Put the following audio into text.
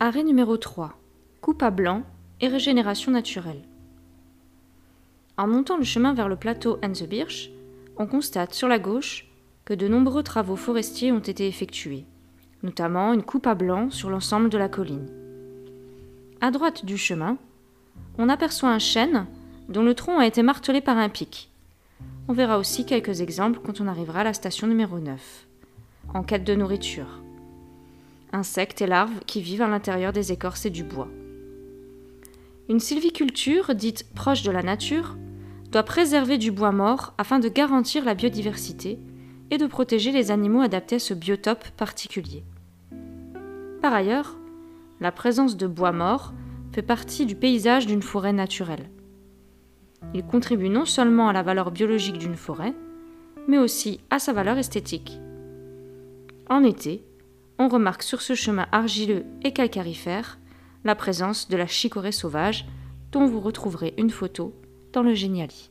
Arrêt numéro 3. Coupe à blanc et régénération naturelle. En montant le chemin vers le plateau Birch, on constate sur la gauche que de nombreux travaux forestiers ont été effectués, notamment une coupe à blanc sur l'ensemble de la colline. À droite du chemin, on aperçoit un chêne dont le tronc a été martelé par un pic. On verra aussi quelques exemples quand on arrivera à la station numéro 9, en quête de nourriture. Insectes et larves qui vivent à l'intérieur des écorces et du bois. Une sylviculture, dite proche de la nature, doit préserver du bois mort afin de garantir la biodiversité et de protéger les animaux adaptés à ce biotope particulier. Par ailleurs, la présence de bois mort fait partie du paysage d'une forêt naturelle. Il contribue non seulement à la valeur biologique d'une forêt, mais aussi à sa valeur esthétique. En été, on remarque sur ce chemin argileux et calcarifère la présence de la chicorée sauvage, dont vous retrouverez une photo dans le Géniali.